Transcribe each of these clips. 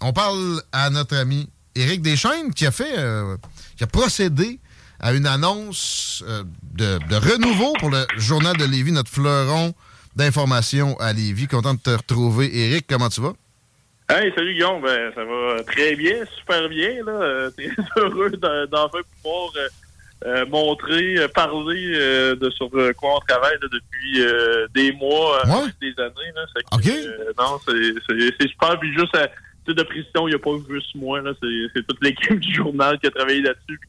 On parle à notre ami Éric Deschaines qui a fait, euh, qui a procédé à une annonce euh, de, de renouveau pour le Journal de Lévis, notre fleuron d'information à Lévis. Content de te retrouver. Éric, comment tu vas? Hey, salut Guillaume, ben, ça va très bien, super bien. Là. Euh, Très heureux d'en- d'enfin pouvoir euh, montrer, parler de sur quoi on travaille là, depuis des mois, des années. Là. Que, non, c'est- super. Puis juste à de précision, il n'y a pas juste moi. C'est toute l'équipe du journal qui a travaillé là-dessus.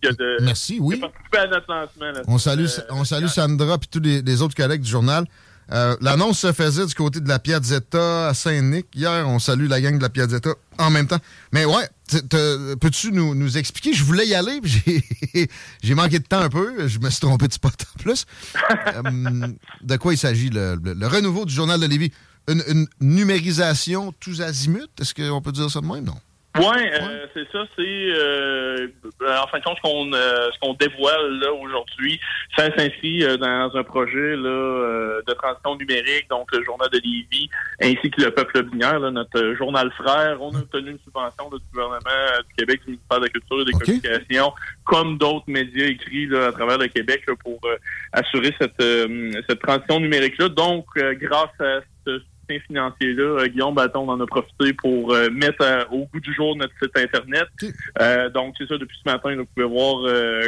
Merci, oui. qui a participé à notre lancement. là. On salue, Euh, on salue Sandra et tous les, les autres collègues du journal. Euh, L'annonce se faisait du côté de la Piazzetta à Saint-Nic. Hier, on salue la gang de la Piazzetta en même temps. Mais ouais, peux-tu nous, nous expliquer? Je voulais y aller, j'ai- j'ai manqué de temps un peu. Je me suis trompé de spot en plus. Euh, de quoi il s'agit? Le, le- le renouveau du journal de Lévis? Une, une numérisation tous azimuts? Est-ce qu'on peut dire ça de même? Non. Ouais, euh, c'est ça. C'est euh, en fin de compte ce qu'on euh, ce qu'on dévoile là aujourd'hui. Ça s'inscrit dans un projet là de transition numérique, donc le journal de Lévis, ainsi que le peuple binaire, là, notre journal frère. On a obtenu une subvention là, du gouvernement du Québec, du ministère de la Culture et des Communications, comme d'autres médias écrits là, à travers le Québec là, pour assurer cette cette transition numérique là. Donc, grâce à ce soutien financier-là, euh, Guillaume Bâton en a profité pour euh, mettre euh, au goût du jour notre site Internet. Donc, c'est ça, depuis ce matin, vous pouvez voir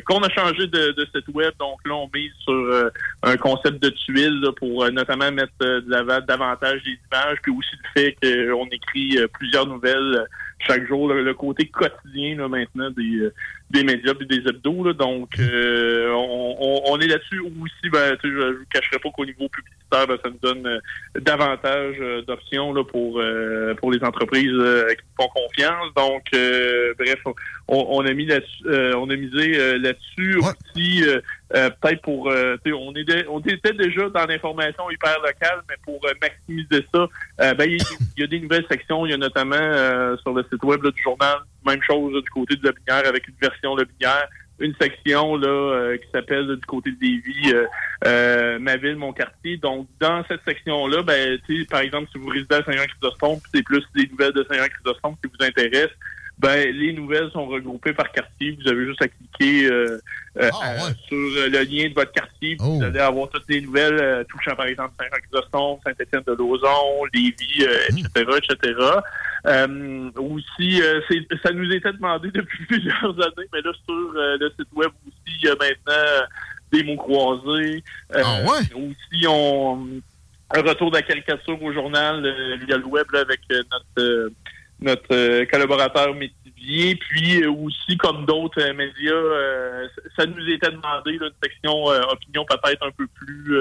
qu'on a changé de, de site web. Donc là, on mise sur un concept de tuiles là, pour notamment mettre de l'avant davantage des images, puis aussi le fait qu'on écrit plusieurs nouvelles chaque jour, le, le côté quotidien là, maintenant des, des médias et des hebdos. Là, donc, euh, on, on- est là-dessus aussi. Ben, je ne vous cacherai pas qu'au niveau publicitaire, ben, ça nous donne euh, davantage euh, d'options là, pour, euh, pour les entreprises qui nous font confiance. Donc, bref, on, on a mis là-dessus, euh, on a misé euh, là-dessus aussi. euh, euh, peut-être pour, euh, on, est dé- on était déjà dans l'information hyper locale, mais pour maximiser ça, ben, il y, a des nouvelles sections. Il y a notamment euh, sur le site web là, du journal, même chose là, du côté de la binière avec une version la binière, une section là euh, qui s'appelle là, du côté de Lévis, euh, euh, ma ville, mon quartier. Donc, dans cette section-là, ben, tu sais, par exemple, si vous résidez à Saint-Jean-Chrysostome, c'est plus des nouvelles de Saint-Jean-Chrysostome qui vous intéressent, ben, les nouvelles sont regroupées par quartier. Vous avez juste à cliquer euh, euh, à- sur euh, le lien de votre quartier. puis Vous allez avoir toutes les nouvelles euh, touchant, par exemple, Saint-Jean-Chrysostome, Saint-Étienne-de-Lauzon, Lévis, euh, etc., etc. Euh, aussi, euh, ça nous était demandé depuis plusieurs années, mais là, sur euh, le site web aussi, il y a maintenant des mots croisés. Ah ouais? Aussi, on, un retour de la caricature au journal via le web avec notre, notre collaborateur Métivier. Puis aussi, comme d'autres médias, ça nous était demandé une section opinion peut-être un peu plus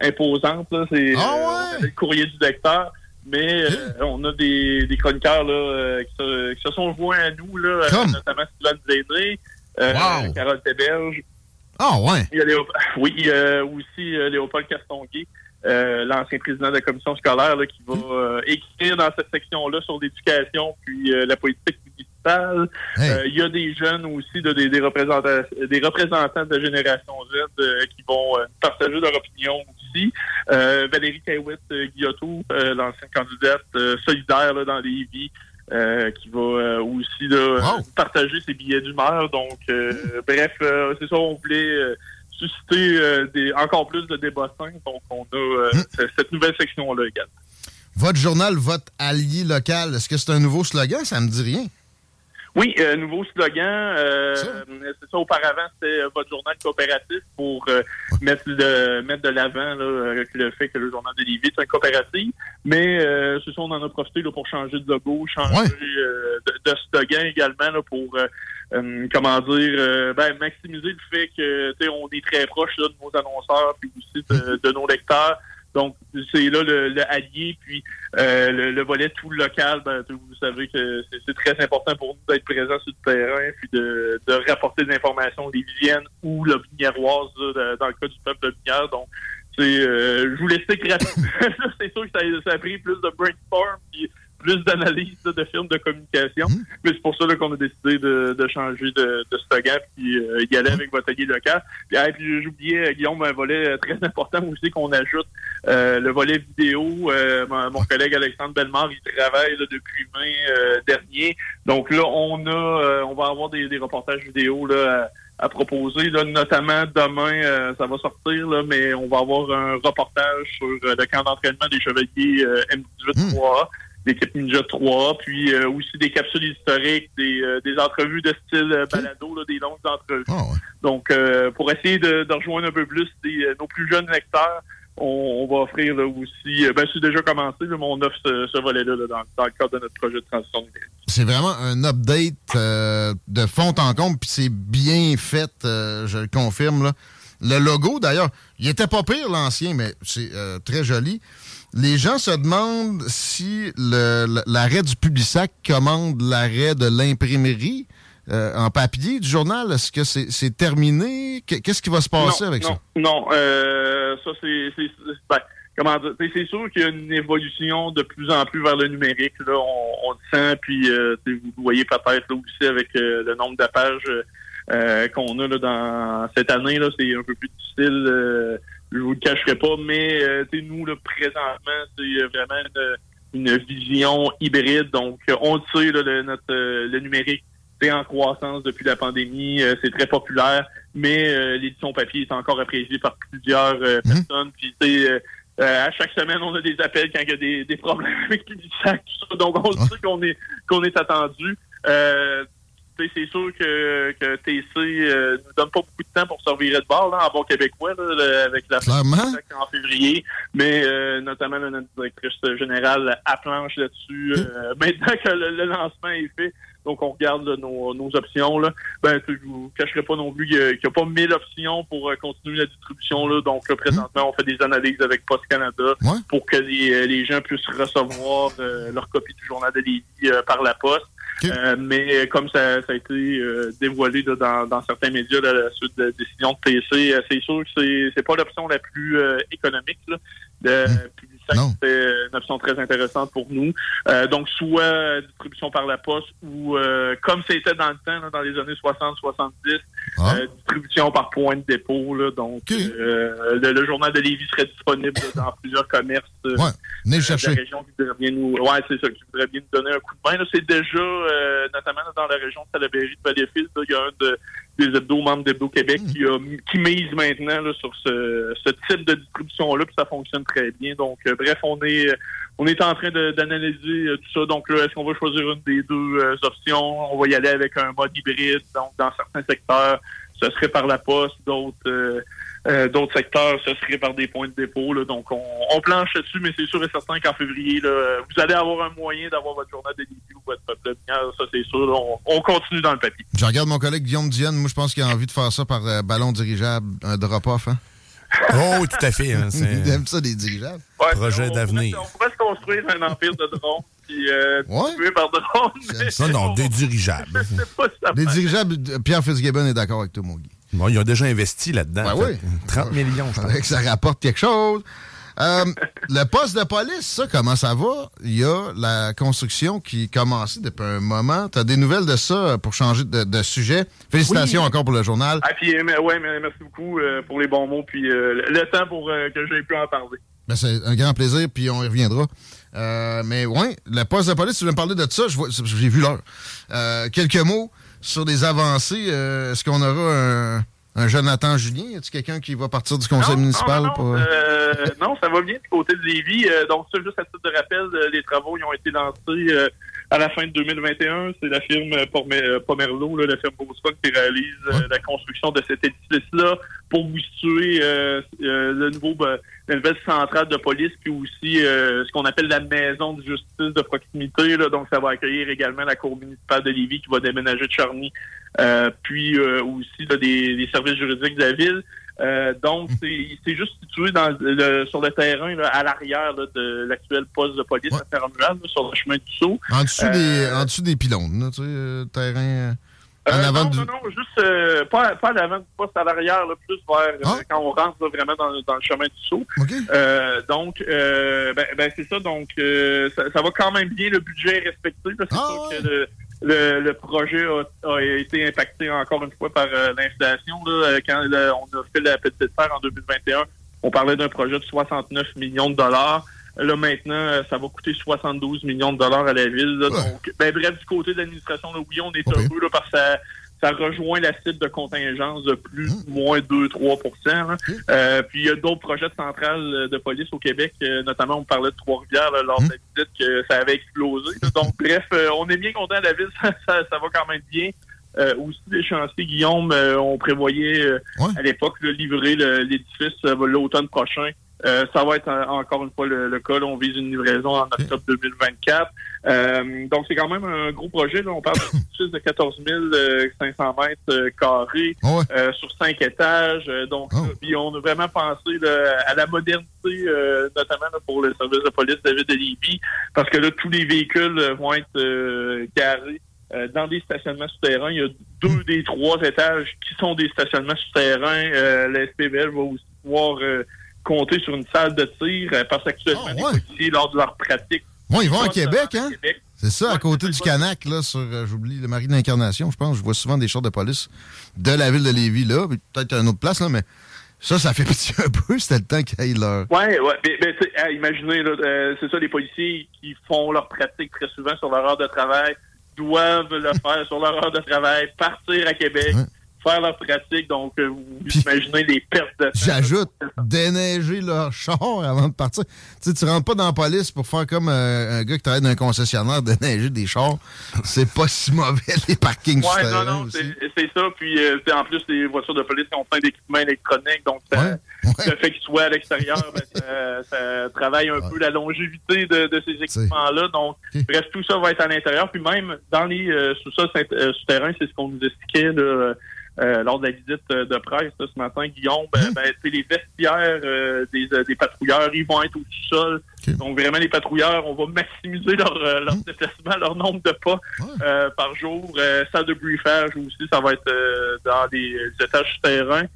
imposante. C'est ah le courrier du lecteur. Mais euh, on a des, des chroniqueurs là, euh, qui, se, qui, se, sont joints à nous, là, notamment Sylvain euh, wow. Carole Teberge. Ah ouais? Il y a Léop... Oui, aussi Léopold Castonguay, l'ancien président de la commission scolaire, là, qui va écrire dans cette section-là sur l'éducation puis la politique municipale. Il y a des jeunes aussi, de, des, des, représentants, des représentants de Génération Z qui vont partager leur opinion euh, Valérie Kaywitt euh, Guillotot, euh, l'ancienne candidate solidaire dans les vies. qui va aussi partager ses billets d'humeur. Donc, bref, c'est ça, on voulait susciter des, encore plus de débats Donc, on a hmm. cette nouvelle section-là également. Votre journal, votre allié local, est-ce que c'est un nouveau slogan? Ça me dit rien. Oui, euh, nouveau slogan. Euh, c'est ça, auparavant, c'était euh, votre journal coopératif pour mettre, de, mettre de l'avant le fait que le journal de Lévis est un coopératif. Mais c'est ça, on en a profité là, pour changer de logo, changer de, slogan également pour comment dire ben, maximiser le fait que on est très proche de nos annonceurs puis aussi de nos lecteurs. Donc, c'est là le, allié, puis euh, le, volet tout local, ben, vous savez que c'est très important pour nous d'être présents sur le terrain, puis de, rapporter des informations lévisiennes ou la vignéroise dans le cas du peuple de. Donc, euh, je vous l'explique rapidement. c'est sûr que ça, ça, a pris plus de brainstorm, puis plus d'analyse de films de communication. Mmh. Mais c'est pour ça qu'on a décidé de, changer de, de slogan puis euh, y aller mmh. avec votre allié local. Puis, puis j'oubliais, Guillaume, un volet très important aussi qu'on ajoute, euh, le volet vidéo. Euh, mon, collègue Alexandre Bellemare, il travaille depuis mai dernier. Donc là, on a on va avoir des, reportages vidéo là, à, proposer. Là, notamment demain, ça va sortir, là, mais on va avoir un reportage sur le camp d'entraînement des chevaliers M18-3A l'équipe Ninja 3, puis euh, aussi des capsules historiques, des, euh, des entrevues de style euh, balado, là, des longues entrevues. Ah, Donc, pour essayer de, de, rejoindre un peu plus des, nos plus jeunes lecteurs, on, va offrir là, aussi, ben c'est déjà commencé, mais on offre ce, volet-là dans, dans, le cadre de notre projet de transition numérique. C'est vraiment un update de fond en comble, puis c'est bien fait, je le confirme. Là. Le logo, d'ailleurs, il était pas pire l'ancien, mais c'est très joli. Les gens se demandent si l'arrêt du Publisac commande l'arrêt de l'imprimerie euh, en papier du journal. Est-ce que c'est terminé? Qu'est-ce qui va se passer avec ça? Non, euh, ça c'est... Ben, comment dire? C'est sûr qu'il y a une évolution de plus en plus vers le numérique. Là, on, le sent, puis euh, vous voyez peut-être aussi avec le nombre de pages qu'on a là, dans cette année, là, c'est un peu plus difficile je vous le cacherai pas, mais euh, nous, là, présentement, c'est euh, vraiment une, vision hybride. Donc, euh, on le sait, le, notre, le numérique, c'est en croissance depuis la pandémie, c'est très populaire, mais l'édition papier est encore appréciée par plusieurs mhm. personnes. Puis, à chaque semaine, on a des appels quand il y a des, problèmes avec les sacs, Donc, on sait qu'on est qu'on est attendu c'est sûr que, que TC euh, nous donne pas beaucoup de temps pour servir de bord là, en bon québécois avec la en février, mais euh, notamment notre directrice générale à planche là-dessus. Euh, maintenant que le, lancement est fait, donc on regarde nos, nos, options. Là. Ben, je vous cacherai pas non plus qu'il n'y a, pas mille options pour continuer la distribution. Là. Donc présentement, on fait des analyses avec Post Canada pour que les, les, gens puissent recevoir leur copie du journal de Lévis par la poste. Euh, mais comme ça, ça, a été euh, dévoilé dans, dans, certains médias à la suite de la décision de PC, euh, c'est sûr que c'est, c'est pas l'option la plus économique. Là, de, hmm c'est une option très intéressante pour nous. Euh, donc, soit distribution par la poste ou, euh, comme c'était dans le temps, dans les années 60-70, ah. euh, distribution par point de dépôt. Là, donc, le, journal de Lévis serait disponible dans plusieurs commerces ouais. de la région qui voudraient bien nous, ouais, c'est ça, qui voudrait bien nous donner un coup de main. C'est déjà, notamment dans la région de Salaberry de Valleyfield, il y a un de des hebdos membres d'Hebdo Québec qui, a, qui mise maintenant là, sur ce, ce, type de distribution-là, puis ça fonctionne très bien. Donc, euh, bref, on est on est en train d'analyser euh, tout ça. Donc là, est-ce qu'on va choisir une des deux euh, options? On va y aller avec un mode hybride, donc dans certains secteurs, ce serait par la poste, d'autres euh, d'autres secteurs, ce serait par des points de dépôt. Là. Donc, on, on, planche dessus, mais c'est sûr et certain qu'en février, là, vous allez avoir un moyen d'avoir votre journal de début ou votre plénière. Ça, c'est sûr. On, on, continue dans le papier. Je regarde mon collègue Guillaume Diane. Moi, je pense qu'il a envie de faire ça par euh, ballon dirigeable, un drop-off. Hein? Oh, tout à fait. Hein, Il aime ça, des dirigeables. Ouais, Projet d'avenir. On pourrait se construire un empire de drones. Puis, euh, ouais. par drone. Ça, non, des dirigeables. des dirigeables, Pierre Fitzgibbon est d'accord avec toi, mon Guy. Bon, ils ont déjà investi là-dedans. Ben oui. 30 millions, je pense. que ça rapporte quelque chose. Euh, le poste de police, ça, comment ça va? Il y a la construction qui commencé depuis un moment. Tu as des nouvelles de ça pour changer de, sujet? Félicitations encore pour le journal. Ah, puis, ouais, merci beaucoup euh, pour les bons mots, puis le temps pour que j'ai pu en parler. Ben, c'est un grand plaisir, puis on y reviendra. mais ouais, le poste de police, tu veux me parler de ça? J'ai vu l'heure. quelques mots sur des avancées. Est-ce qu'on aura un un Jonathan Julien? Y a-t-il quelqu'un qui va partir du conseil municipal? Non, non, euh, non, ça va bien du côté de Lévis. Euh, donc, ça, juste à titre de rappel, euh, les travaux ils ont été lancés à la fin de 2021. C'est la firme Pomerlo, la firme Boston, qui réalise la construction de cet édifice-là pour vous situer le nouveau, ben, la nouvelle centrale de police, puis aussi ce qu'on appelle la maison de justice de proximité. Là. Donc, ça va accueillir également la cour municipale de Lévis qui va déménager de Charny euh, puis euh, aussi des, services juridiques de la ville. Euh, donc, c'est juste situé dans le, sur le terrain à l'arrière de l'actuel poste de police à Fermoual, sur le chemin du Sceau. En dessous, des, en dessous des pylônes, tu sais, terrain... En avant non, du... non, non, juste pas, pas à l'avant du poste, à l'arrière, plus vers ah. quand on rentre vraiment dans, dans, le chemin du saut. donc, ben, ben c'est ça. Donc, ça, ça, va quand même bien. Le budget est respecté. C'est ah, sûr que le, le, projet a, été impacté encore une fois par euh, l'inflation. Euh, quand on a fait la petite terre en 2021, on parlait d'un projet de 69 millions de dollars. Là, maintenant, euh, ça va coûter 72 millions de dollars à la ville. Donc, ben, bref, du côté de l'administration, oui, on est heureux là, parce que ça, ça rejoint la cible de contingence de plus ou moins 2-3% euh, Puis il y a d'autres projets de centrales de police au Québec, euh, notamment on parlait de Trois-Rivières lors de la visite que ça avait explosé. Donc bref, euh, on est bien content de la ville, ça, ça, va quand même bien. aussi des chantiers, Guillaume, on prévoyait à l'époque de livrer l'édifice l'automne prochain. Euh, ça va être encore une fois le, cas. on vise une livraison en octobre 2024. Euh, donc, c'est quand même un gros projet. On parle d'un de 14 500 mètres euh, carrés ah sur cinq étages. Donc, oh. on a vraiment pensé à la modernité, notamment pour le service de police de la ville de Libye, parce que là, tous les véhicules vont être garés dans des stationnements souterrains. Il y a deux des trois étages qui sont des stationnements souterrains. Euh, la SPVL va aussi pouvoir compter sur une salle de tir euh, parce qu'actuellement, les policiers, lors de leur pratique... Bon, ils vont à Québec, hein? C'est ça, à côté du Canac, là, sur, euh, j'oublie, le Marie de l'Incarnation, je pense. Je vois souvent des chars de police de la ville de Lévis, là, peut-être à une autre place, là, mais ça, ça fait pitié un peu, c'était le temps qu'ils aillent leur... Ouais, ouais, mais, mais imaginez, là, euh, c'est ça, les policiers qui font leur pratique très souvent sur leur heure de travail doivent le faire sur leur heure de travail, partir à Québec, faire leur pratique. Donc, euh, vous imaginez les pertes de temps. J'ajoute, déneiger leur char avant de partir. Tu sais, tu rentres pas dans la police pour faire comme euh, un gars qui travaille dans un concessionnaire, déneiger des chars. C'est pas si mauvais, les parkings Ouais, non, non, c'est ça. Puis, euh, en plus, les voitures de police ont plein d'équipements électroniques. Donc, le fait qu'ils soient à l'extérieur, ben, ça, travaille un peu la longévité de, ces équipements-là. Donc, bref, tout ça va être à l'intérieur. Puis même dans les sous-sols souterrains, c'est ce qu'on nous expliquait. Là, euh, lors de la visite euh, de presse ce matin, Guillaume, ben, hein? ben les vestiaires euh, des, des, patrouilleurs, ils vont être au sol. Donc vraiment, les patrouilleurs, on va maximiser leur, leur hein? déplacement, leur nombre de pas par jour. salle de briefage aussi, ça va être dans des, étages souterrains.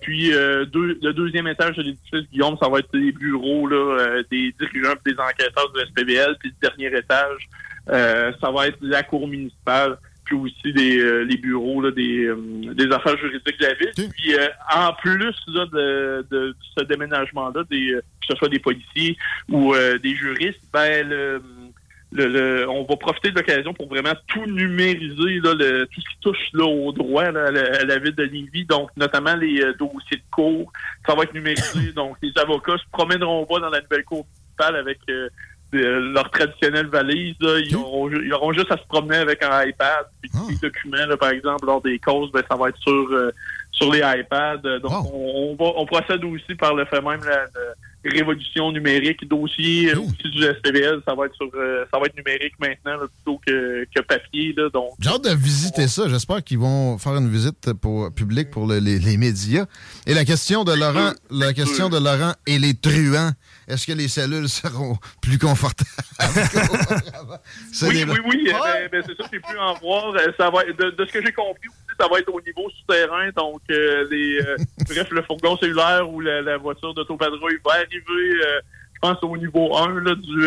puis deux, le deuxième étage de l'édifice, Guillaume, ça va être des bureaux là, des dirigeants et des enquêteurs du SPBL. Puis le dernier étage, ça va être la cour municipale aussi des, euh, les bureaux là, des, euh, des affaires juridiques de la ville. Puis euh, en plus là, de, de, ce déménagement-là, des, que ce soit des policiers ou des juristes, ben le, le, on va profiter de l'occasion pour vraiment tout numériser, là, le, tout ce qui touche là, au droit à, la, ville de Lévis, donc notamment les dossiers de cours. Ça va être numérisé, donc les avocats se promèneront pas dans la nouvelle cour municipale avec leur traditionnelle valise, ils, auront, juste à se promener avec un iPad. Puis ah. les documents, par exemple, lors des causes, ben, ça va être sur, euh, sur les iPads. Donc, Wow. on, on va, on procède aussi par le fait même la, la révolution numérique. Dossier euh, aussi du SPVL, ça va être sur, euh, ça va être numérique maintenant là, plutôt que, que papier. Là, donc, J'ai hâte de visiter ça. J'espère qu'ils vont faire une visite pour publique pour le- les, les médias. Et la question de Laurent, la question de Laurent et les truands. Est-ce que les cellules seront plus confortables? Oui, des- oui, oui, euh, Ouais. ben, ben, c'est ça, j'ai pu en voir. Euh, Ça va de, de ce que j'ai compris ça va être au niveau souterrain. Donc, euh, les, euh, bref, le fourgon cellulaire ou la, la voiture d'autopatrouille va arriver, euh, je pense, au niveau 1 là, du,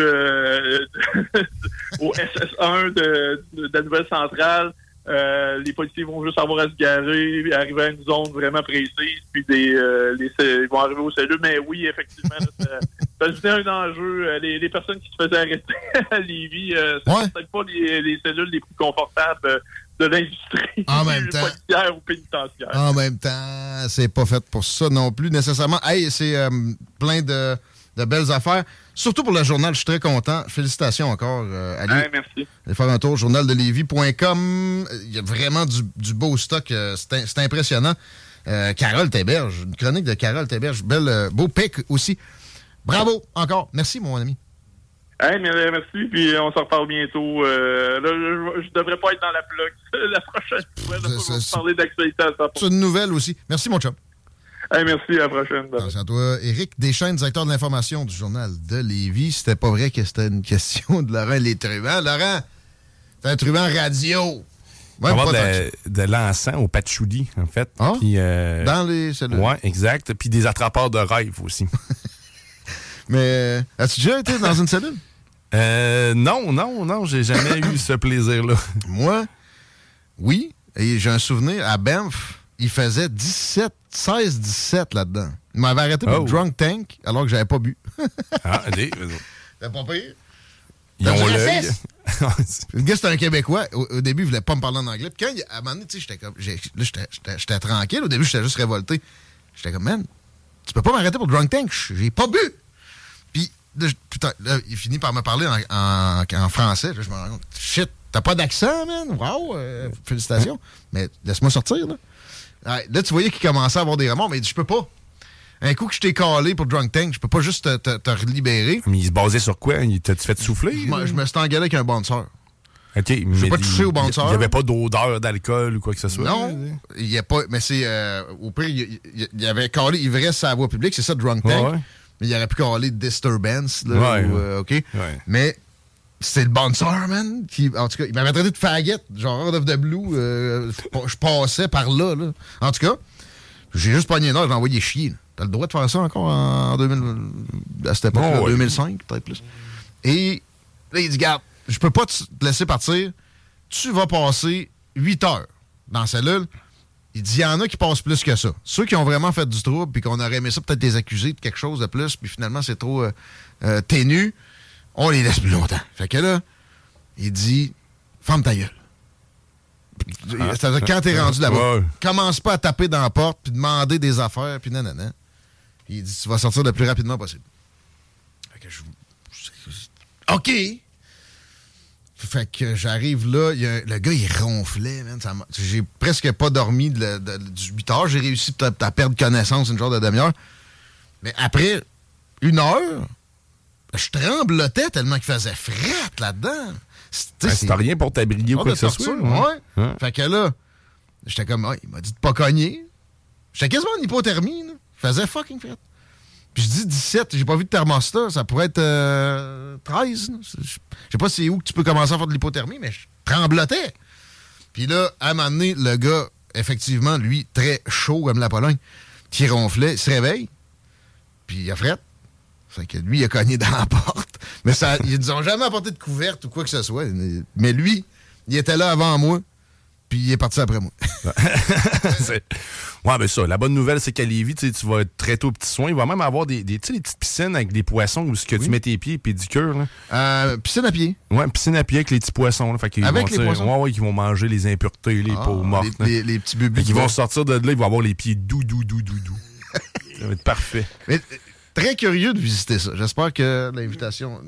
au SS1 de, de, de la nouvelle centrale. Les policiers vont juste avoir à se garer, arriver à une zone vraiment précise, puis des, les, ils vont arriver aux cellules. Mais oui, effectivement, là, ça, devenait un enjeu. Les, les personnes qui se faisaient arrêter à Lévis, euh, Ouais. peut-être pas les, les cellules les plus confortables de l'industrie En même temps. policière ou pénitentiaire. En même temps, c'est pas fait pour ça non plus nécessairement. Hey, c'est euh, plein de, de belles affaires. Surtout pour le journal, je suis très content. Félicitations encore, euh, Ali. Hein, merci. Allez faire un tour. Il y a vraiment du, du beau stock. euh, C'est impressionnant. Euh, Carole Téberge, une chronique de Carole. Belle, euh, beau pic aussi. Bravo encore. Merci, mon ami. Hey, euh, merci, puis on se reparle bientôt. Euh, là, je, je devrais pas être dans la plug la prochaine fois. On va parler d'actualité à ça. C'est une nouvelle aussi. Merci, mon chum. Hey, merci, à la prochaine. Attention à toi. Éric Deschênes, directeur de l'information du journal de Lévis. C'était pas vrai que c'était une question de Laurent les truands. Laurent, t'es un truand radio. On va Même avoir pas de, de l'encens au patchouli, en fait. Ah? Puis, euh, dans les cellules. ouais, exact. Puis des attrapeurs de rêve aussi. Mais as-tu déjà été dans une cellule? Euh, non, non, non, j'ai jamais eu ce plaisir-là. Moi, oui. Et j'ai un souvenir, à Banff, il faisait 17, 16, 17 là-dedans. Il m'avait arrêté pour Oh. drunk tank alors que j'avais pas bu. Ah, allez, vas-y. Pas pire. Ils ont l'œil. Le gars, c'était un Québécois. Au, au début, il voulait pas me parler en anglais. Puis quand, il- à un moment donné, tu sais, j'étais comme. j'étais tranquille. Au début, j'étais juste révolté. J'étais comme, man, tu peux pas m'arrêter pour drunk tank. J'ai pas bu. Là, je- putain, là, il finit par me parler en, en- en français. Là, je me rends compte, shit, t'as pas d'accent, man? Wow, euh, félicitations. Mais laisse-moi sortir, là. Ouais, là, tu voyais qu'il commençait à avoir des remords, mais il dit, je peux pas. Un coup que je t'ai calé pour drunk tank, je peux pas juste te, te, te relibérer. Mais il se basait sur quoi? Il T'as-tu fait souffler? Je me- je me suis engueulé avec un bon sœur. OK. mais pas il- touché au Il bouncer. n'y avait pas d'odeur d'alcool ou quoi que ce soit? Non, il y a pas. Mais c'est. euh, au pire, il, il- il y avait calé ivresse à la voie publique, c'est ça, drunk tank. Ouais, ouais. Il aurait pu caler disturbance, là. Ouais, ou, euh, OK? Ouais. Mais c'est le bouncer, man. Qui, en tout cas, il m'avait traité de faggot, genre out of the blue. euh, je passais par là, là. En tout cas, j'ai juste pogné une heure, j'ai envoyé chier. T'as le droit de faire ça encore en 2000, à cette époque-là, Oh, ouais. 2005, peut-être plus. Et là, il dit, garde, je peux pas te laisser partir. Tu vas passer 8 heures dans la cellule. Il dit, il y en a qui passent plus que ça. Ceux qui ont vraiment fait du trouble, puis qu'on aurait aimé ça, peut-être les accuser de quelque chose de plus, puis finalement, c'est trop euh, euh, ténu, on les laisse plus longtemps. Fait que là, il dit, ferme ta gueule. C'est-à-dire, quand t'es rendu là-bas, Ah, commence pas à taper dans la porte, puis demander des affaires, puis nanana. Puis il dit, tu vas sortir le plus rapidement possible. Fait que je... OK! Fait que j'arrive là, y a le gars, il ronflait, man. J'ai presque pas dormi de, la- de- du 8 heures. J'ai réussi à perdre connaissance une genre de demi-heure. Mais après une heure, je tremblotais tellement qu'il faisait fret là-dedans. C'était rien pour t'abriller ou quoi que ce soit. ouais. Fait que là, j'étais comme, ah, il m'a dit de pas cogner. J'étais quasiment en hypothermie, là. Je faisais fucking fret. Puis je dis 17, j'ai pas vu de thermostat, ça pourrait être euh, 13. là. Je sais pas c'est où que tu peux commencer à faire de l'hypothermie, mais je tremblotais. Puis là, à un moment donné, le gars, effectivement, lui, très chaud comme la Pologne, qui ronflait, se réveille, puis il a fret. Fait que lui, il a cogné dans la porte. Mais ça, ils ont jamais apporté de couverte ou quoi que ce soit. Mais lui, il était là avant moi, puis il est parti après moi. Ouais, ben ça, la bonne nouvelle, c'est qu'à Lévis, tu vas être très tôt petit soin. Il va même avoir des, petites piscines avec des poissons où ce que tu mets tes pieds et pédicure. Là. Euh, piscine à pied. Ouais, piscine à pied avec les petits poissons. Là. Fait qu'ils Avec vont, les poissons? Ouais, ouais, qui vont manger les impuretés, les Ah, peaux mortes. les, les- les petits bubus. Qu'ils vont sortir de là, ils vont avoir les pieds doux, doux, doux, doux, doux. ça va être parfait. Mais, euh, très curieux de visiter ça. J'espère que l'invitation,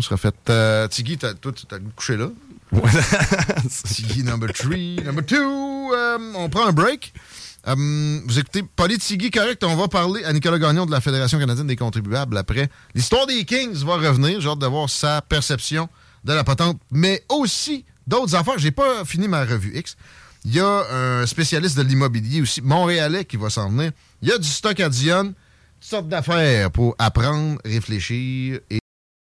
sera faite. Euh, t'as- toi, tu as le goût de coucher là? Tiggy number three, number two. euh, on prend un break. Euh, vous écoutez Politigui, correct. On va parler à Nicolas Gagnon de la Fédération canadienne des contribuables après. L'histoire des Kings va revenir. J'ai hâte de voir sa perception de la patente, mais aussi d'autres affaires. J'ai pas fini ma revue X. Il y a un spécialiste de l'immobilier aussi, montréalais, qui va s'en venir. Il y a du stock à Dionne, toutes sortes d'affaires pour apprendre, réfléchir et